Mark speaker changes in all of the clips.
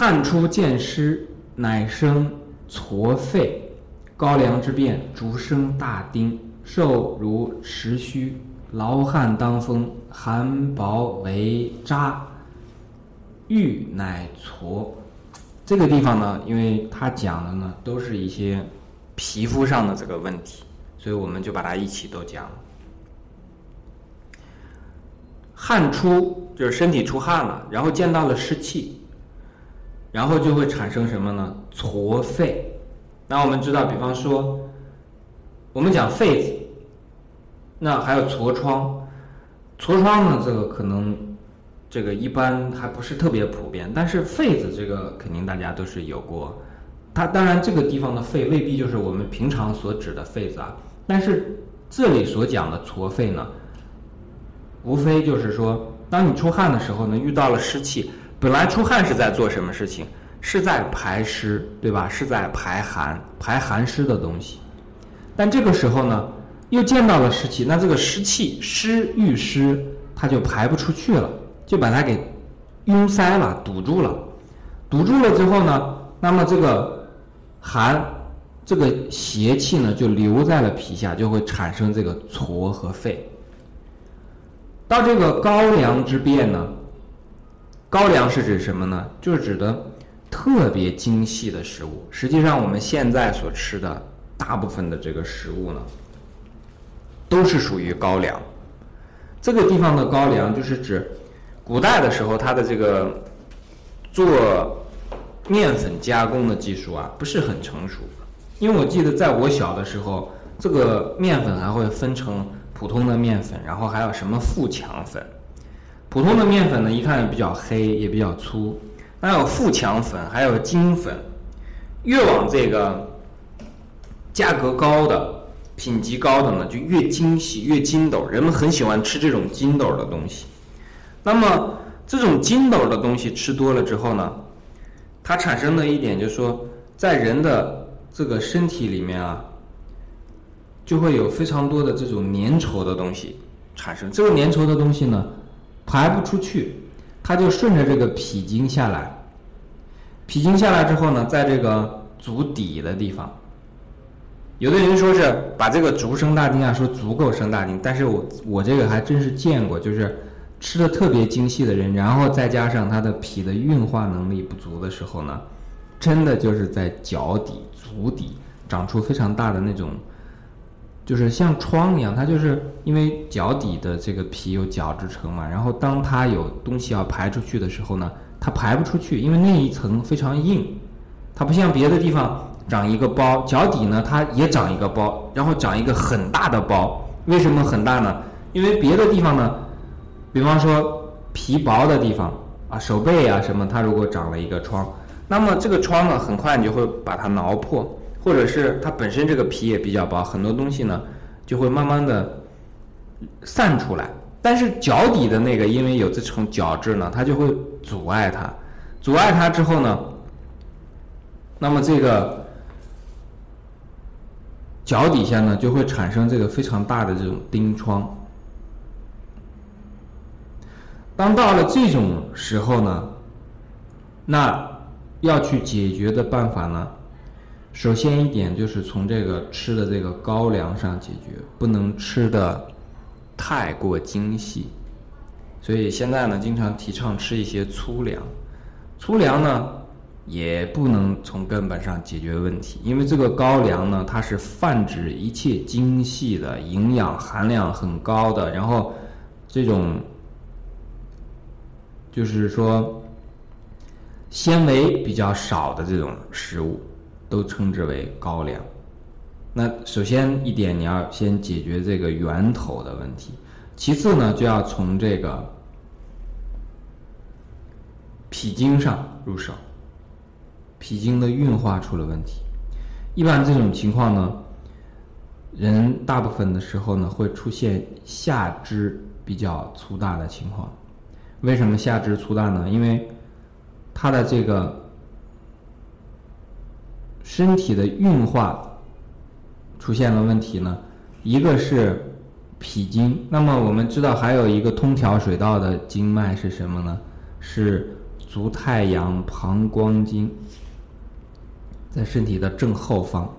Speaker 1: 汗出见湿，乃生痤肺，高粱之变，竹生大丁，瘦如持须，劳汗当风，寒薄为渣，欲乃痤。这个地方呢，因为它讲的呢都是一些皮肤上的这个问题，所以我们就把它一起都讲了。汗出就是身体出汗了，然后见到了湿气，然后就会产生什么呢？痤肺。那我们知道，比方说，我们讲痱子，那还有痤疮。痤疮呢，这个可能这个一般还不是特别普遍，但是痱子这个肯定大家都是有过。它当然这个地方的肺未必就是我们平常所指的痱子啊，但是这里所讲的痤肺呢。无非就是说，当你出汗的时候呢，遇到了湿气，本来出汗是在做什么事情？是在排湿，对吧？是在排寒，排寒湿的东西。但这个时候呢，又见到了湿气，那这个湿气湿遇湿，它就排不出去了，就把它给拥塞了，堵住了。堵住了之后呢，那么这个寒，这个邪气呢，就留在了皮下，就会产生这个痤和肺。到这个高粱之变呢，高粱是指什么呢？就是指的特别精细的食物。实际上，我们现在所吃的大部分的这个食物呢，都是属于高粱。这个地方的高粱，就是指古代的时候，它的这个做面粉加工的技术啊，不是很成熟。因为我记得在我小的时候，这个面粉还会分成。普通的面粉，然后还有什么富强粉？普通的面粉呢，一看比较黑，也比较粗。那有富强粉，还有精粉。越往这个价格高的、品级高的呢，就越精细、越筋斗。人们很喜欢吃这种筋斗的东西。那么这种筋斗的东西吃多了之后呢，它产生的一点就是说，在人的这个身体里面啊。就会有非常多的这种粘稠的东西产生，这个粘稠的东西呢，排不出去，它就顺着这个脾经下来，脾经下来之后呢，在这个足底的地方，有的人说是把这个足生大丁啊，说足够生大丁，但是我我这个还真是见过，就是吃的特别精细的人，然后再加上他的脾的运化能力不足的时候呢，真的就是在脚底、足底长出非常大的那种。就是像疮一样，它就是因为脚底的这个皮有角质层嘛，然后当它有东西要排出去的时候呢，它排不出去，因为那一层非常硬，它不像别的地方长一个包，脚底呢它也长一个包，然后长一个很大的包。为什么很大呢？因为别的地方呢，比方说皮薄的地方啊，手背啊什么，它如果长了一个疮，那么这个疮呢，很快你就会把它挠破。或者是它本身这个皮也比较薄，很多东西呢就会慢慢的散出来。但是脚底的那个，因为有这层角质呢，它就会阻碍它，阻碍它之后呢，那么这个脚底下呢就会产生这个非常大的这种钉疮。当到了这种时候呢，那要去解决的办法呢？首先一点就是从这个吃的这个高粱上解决，不能吃的太过精细。所以现在呢，经常提倡吃一些粗粮。粗粮呢，也不能从根本上解决问题，因为这个高粱呢，它是泛指一切精细的、营养含量很高的，然后这种就是说纤维比较少的这种食物。都称之为高粱。那首先一点，你要先解决这个源头的问题；其次呢，就要从这个脾经上入手。脾经的运化出了问题，一般这种情况呢，人大部分的时候呢，会出现下肢比较粗大的情况。为什么下肢粗大呢？因为它的这个。身体的运化出现了问题呢，一个是脾经，那么我们知道还有一个通调水道的经脉是什么呢？是足太阳膀胱经，在身体的正后方。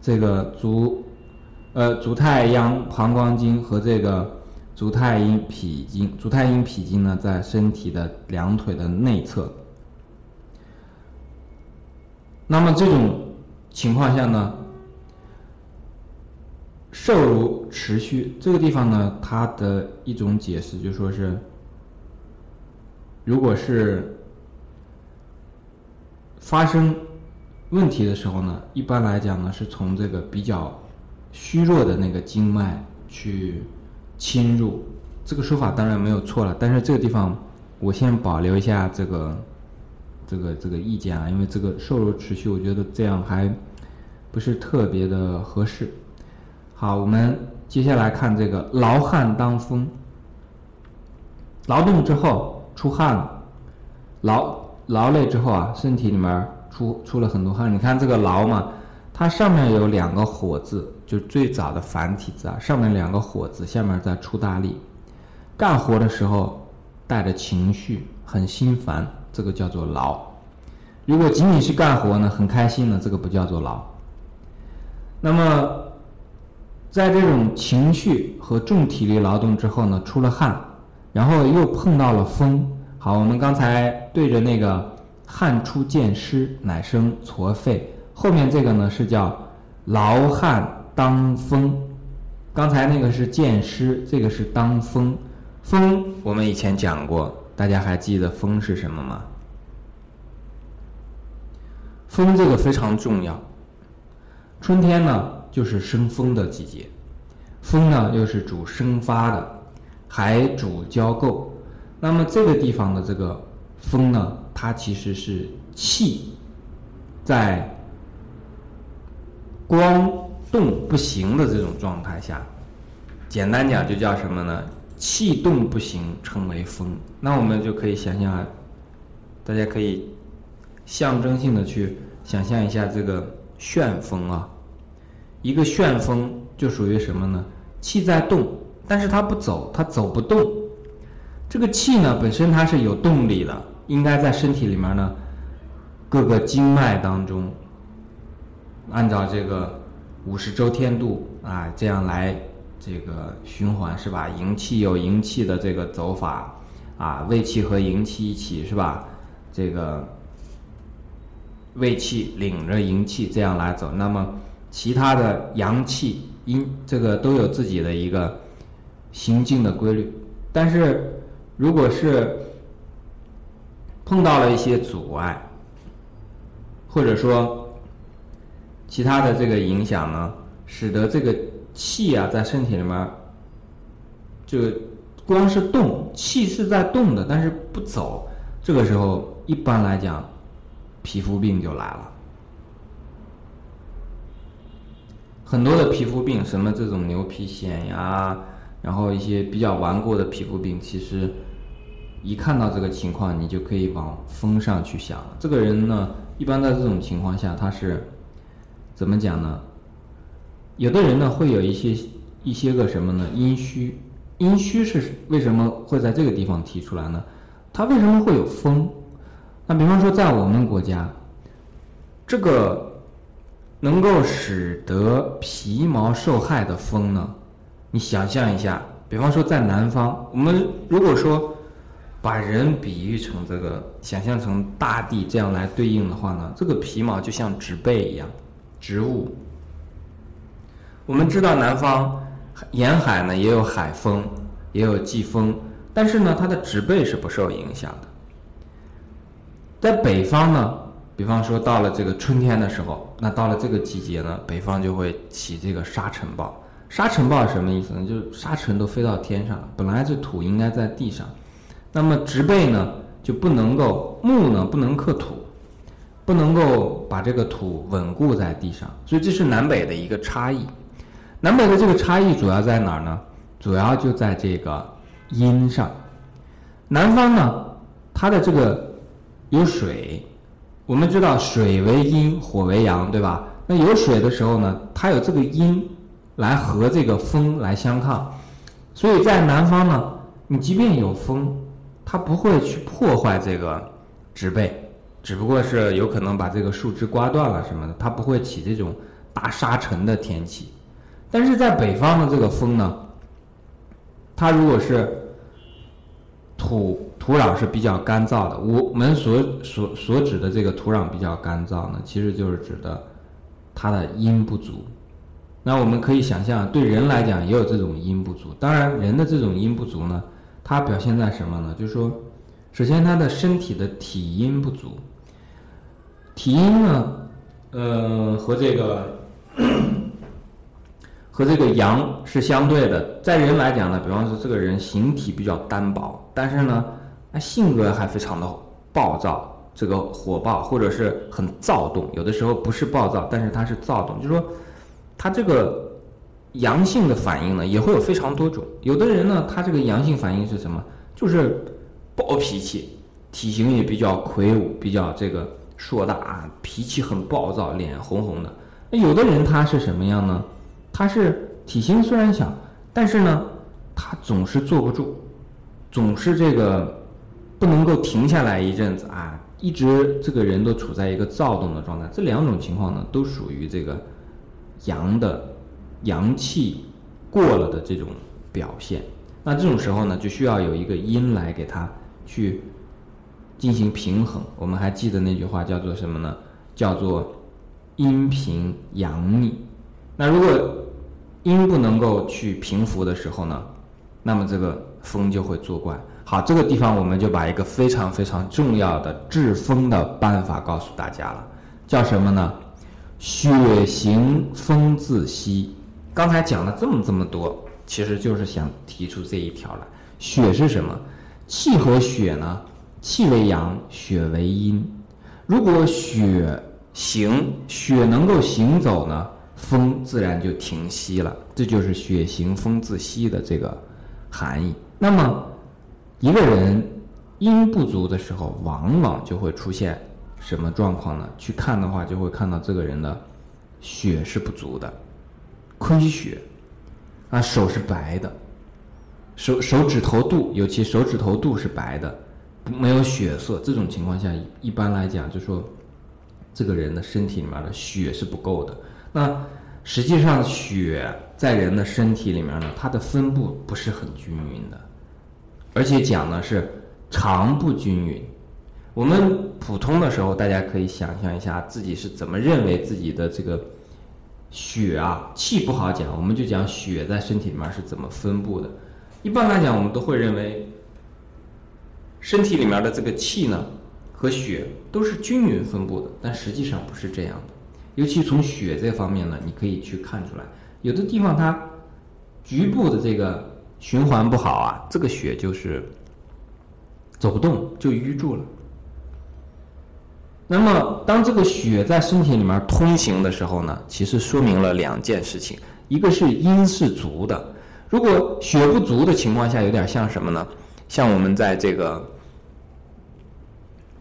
Speaker 1: 这个足，呃，足太阳膀胱经和这个足太阴脾经，足太阴脾经呢，在身体的两腿的内侧。那么这种情况下呢，瘦如持续，这个地方呢，它的一种解释就说是，如果是发生。问题的时候呢，一般来讲呢，是从这个比较虚弱的那个经脉去侵入，这个说法当然没有错了。但是这个地方，我先保留一下这个这个这个意见啊，因为这个瘦肉持续，我觉得这样还不是特别的合适。好，我们接下来看这个劳汗当风，劳动之后出汗，劳劳累之后啊，身体里面。出出了很多汗，你看这个劳嘛，它上面有两个火字，就最早的繁体字啊，上面两个火字，下面在出大力，干活的时候带着情绪，很心烦，这个叫做劳。如果仅仅是干活呢，很开心呢，这个不叫做劳。那么，在这种情绪和重体力劳动之后呢，出了汗，然后又碰到了风。好，我们刚才对着那个。汗出见湿，乃生痤肺。后面这个呢是叫劳汗当风。刚才那个是见湿，这个是当风。风我们以前讲过，大家还记得风是什么吗？风这个非常重要。春天呢就是生风的季节，风呢又是主生发的，还主交媾。那么这个地方的这个风呢？它其实是气在光动不行的这种状态下，简单讲就叫什么呢？气动不行称为风。那我们就可以想象，大家可以象征性的去想象一下这个旋风啊，一个旋风就属于什么呢？气在动，但是它不走，它走不动。这个气呢本身它是有动力的。应该在身体里面呢，各个经脉当中，按照这个五十周天度啊，这样来这个循环是吧？营气有营气的这个走法啊，胃气和营气一起是吧？这个胃气领着营气这样来走，那么其他的阳气阴这个都有自己的一个行进的规律，但是如果是碰到了一些阻碍，或者说其他的这个影响呢，使得这个气啊在身体里面，就光是动，气是在动的，但是不走。这个时候一般来讲，皮肤病就来了。很多的皮肤病，什么这种牛皮癣呀，然后一些比较顽固的皮肤病，其实。一看到这个情况，你就可以往风上去想。这个人呢，一般在这种情况下，他是怎么讲呢？有的人呢，会有一些一些个什么呢？阴虚，阴虚是为什么会在这个地方提出来呢？它为什么会有风？那比方说，在我们国家，这个能够使得皮毛受害的风呢？你想象一下，比方说在南方，我们如果说。把人比喻成这个，想象成大地这样来对应的话呢，这个皮毛就像植被一样，植物。我们知道南方沿海呢也有海风，也有季风，但是呢它的植被是不受影响的。在北方呢，比方说到了这个春天的时候，那到了这个季节呢，北方就会起这个沙尘暴。沙尘暴是什么意思呢？就是沙尘都飞到天上了，本来这土应该在地上。那么植被呢就不能够木呢不能克土，不能够把这个土稳固在地上，所以这是南北的一个差异。南北的这个差异主要在哪儿呢？主要就在这个阴上。南方呢，它的这个有水，我们知道水为阴，火为阳，对吧？那有水的时候呢，它有这个阴来和这个风来相抗，所以在南方呢，你即便有风。它不会去破坏这个植被，只不过是有可能把这个树枝刮断了什么的，它不会起这种大沙尘的天气。但是在北方的这个风呢，它如果是土土壤是比较干燥的，我们所所所指的这个土壤比较干燥呢，其实就是指的它的阴不足。那我们可以想象，对人来讲也有这种阴不足。当然，人的这种阴不足呢，它表现在什么呢？就是说，首先他的身体的体阴不足。体阴呢，呃，和这个和这个阳是相对的。在人来讲呢，比方说这个人形体比较单薄，但是呢，他性格还非常的暴躁，这个火爆或者是很躁动。有的时候不是暴躁，但是他是躁动，就是说。他这个阳性的反应呢，也会有非常多种。有的人呢，他这个阳性反应是什么？就是暴脾气，体型也比较魁梧，比较这个硕大啊，脾气很暴躁，脸红红的。那有的人他是什么样呢？他是体型虽然小，但是呢，他总是坐不住，总是这个不能够停下来一阵子啊，一直这个人都处在一个躁动的状态。这两种情况呢，都属于这个。阳的阳气过了的这种表现，那这种时候呢，就需要有一个阴来给它去进行平衡。我们还记得那句话叫做什么呢？叫做阴平阳逆。那如果阴不能够去平伏的时候呢，那么这个风就会作怪。好，这个地方我们就把一个非常非常重要的治风的办法告诉大家了，叫什么呢？血行风自息，刚才讲了这么这么多，其实就是想提出这一条来。血是什么？气和血呢？气为阳，血为阴。如果血行，血能够行走呢，风自然就停息了。这就是血行风自息的这个含义。那么，一个人阴不足的时候，往往就会出现。什么状况呢？去看的话，就会看到这个人的血是不足的，亏血，啊，手是白的，手手指头肚，尤其手指头肚是白的，没有血色。这种情况下，一般来讲，就说这个人的身体里面的血是不够的。那实际上，血在人的身体里面呢，它的分布不是很均匀的，而且讲呢是常不均匀。我们普通的时候，大家可以想象一下自己是怎么认为自己的这个血啊气不好讲，我们就讲血在身体里面是怎么分布的。一般来讲，我们都会认为身体里面的这个气呢和血都是均匀分布的，但实际上不是这样的。尤其从血这方面呢，你可以去看出来，有的地方它局部的这个循环不好啊，这个血就是走不动，就淤住了。那么，当这个血在身体里面通行的时候呢，其实说明了两件事情：一个是阴是足的，如果血不足的情况下，有点像什么呢？像我们在这个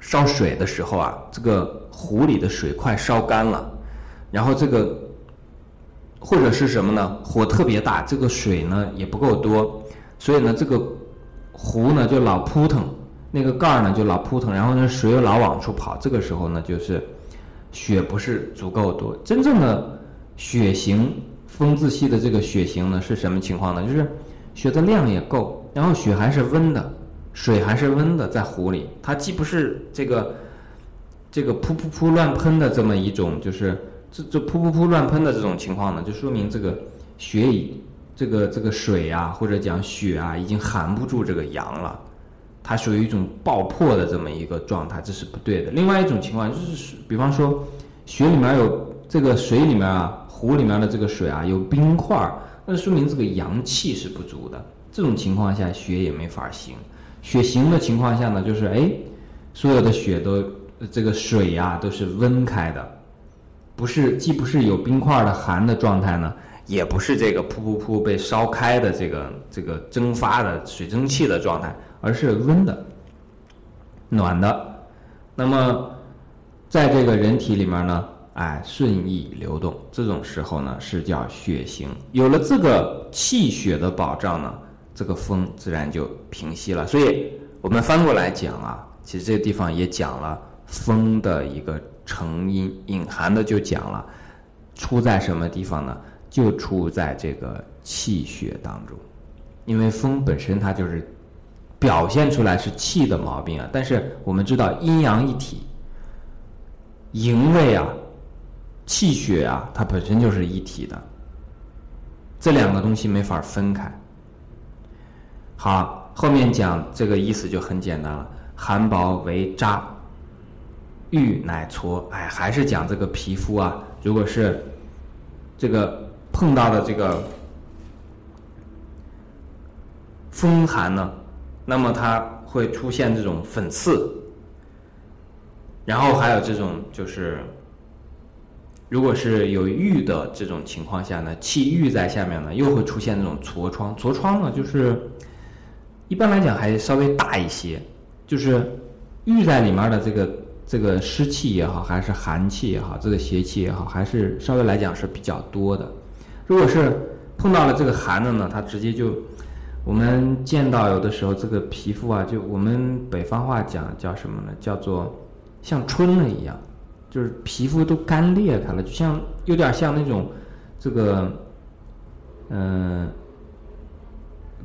Speaker 1: 烧水的时候啊，这个壶里的水快烧干了，然后这个或者是什么呢？火特别大，这个水呢也不够多，所以呢，这个壶呢就老扑腾。那个盖儿呢就老扑腾，然后呢水又老往出跑，这个时候呢就是血不是足够多。真正的血型风自系的这个血型呢是什么情况呢？就是血的量也够，然后血还是温的，水还是温的，在壶里，它既不是这个这个噗噗噗乱喷的这么一种，就是这这噗噗噗乱喷的这种情况呢，就说明这个血已这个这个水啊或者讲血啊已经含不住这个阳了。它属于一种爆破的这么一个状态，这是不对的。另外一种情况就是，比方说，血里面有这个水里面啊，壶里面的这个水啊有冰块儿，那说明这个阳气是不足的。这种情况下，血也没法行。血行的情况下呢，就是哎，所有的血都这个水呀都是温开的，不是既不是有冰块的寒的状态呢，也不是这个噗噗噗被烧开的这个这个蒸发的水蒸气的状态。而是温的、暖的，那么在这个人体里面呢，哎，顺意流动，这种时候呢是叫血行。有了这个气血的保障呢，这个风自然就平息了。所以我们翻过来讲啊，其实这个地方也讲了风的一个成因，隐含的就讲了出在什么地方呢？就出在这个气血当中，因为风本身它就是表现出来是气的毛病啊，但是我们知道阴阳一体，营卫啊。气血啊，它本身就是一体的，这两个东西没法分开。好，后面讲这个意思就很简单了，寒薄为渣，郁乃痤。哎，还是讲这个皮肤啊，如果是这个碰到的这个风寒呢，那么它会出现这种粉刺，然后还有这种就是。如果是有郁的这种情况下呢，气郁在下面呢，又会出现这种痤疮。痤疮呢，就是一般来讲还稍微大一些，就是郁在里面的这个这个湿气也好，还是寒气也好，这个邪气也好，还是稍微来讲是比较多的。如果是碰到了这个寒的呢，它直接就我们见到有的时候这个皮肤啊，就我们北方话讲叫什么呢？叫做像春了一样。就是皮肤都干裂开了，就像有点像那种，这个，嗯，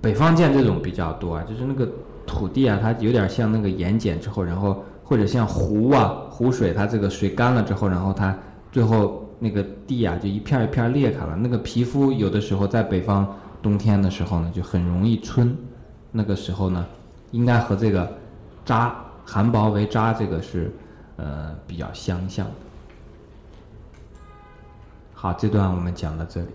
Speaker 1: 北方见这种比较多啊，就是那个土地啊，它有点像那个盐碱之后，然后或者像湖啊，湖水它这个水干了之后，然后它最后那个地啊就一片一片裂开了，那个皮肤有的时候在北方冬天的时候呢，就很容易皴，那个时候呢，应该和这个渣寒薄为渣这个是。呃，比较相像。好，这段我们讲到这里。